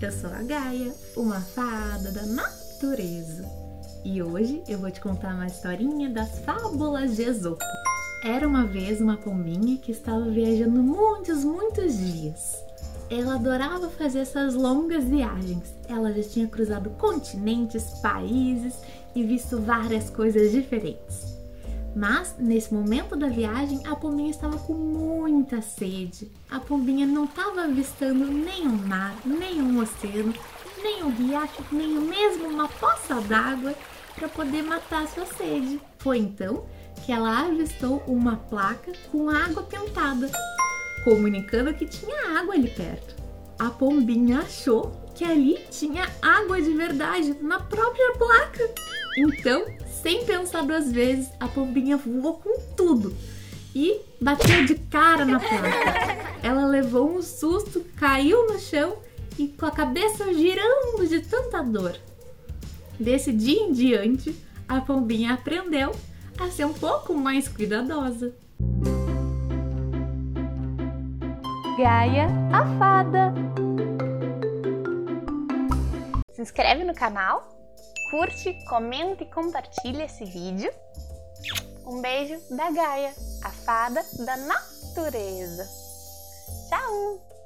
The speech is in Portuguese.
Eu sou a Gaia, uma fada da natureza. E hoje eu vou te contar uma historinha das fábulas de Esopo. Era uma vez uma pombinha que estava viajando muitos, muitos dias. Ela adorava fazer essas longas viagens. Ela já tinha cruzado continentes, países e visto várias coisas diferentes. Mas, nesse momento da viagem, a pombinha estava com muita sede. A pombinha não estava avistando nenhum mar, nenhum oceano, nenhum riacho, nem mesmo uma poça d'água para poder matar sua sede. Foi então que ela avistou uma placa com água pintada, comunicando que tinha água ali perto. A pombinha achou que ali tinha água de verdade na própria placa. Então, sem pensar duas vezes, a pombinha voou com tudo e bateu de cara na placa. Ela levou um susto, caiu no chão e com a cabeça girando de tanta dor. Desse dia em diante, a pombinha aprendeu a ser um pouco mais cuidadosa. Gaia, a fada. Se inscreve no canal curte, comenta e compartilha esse vídeo. Um beijo da Gaia, a fada da natureza. Tchau!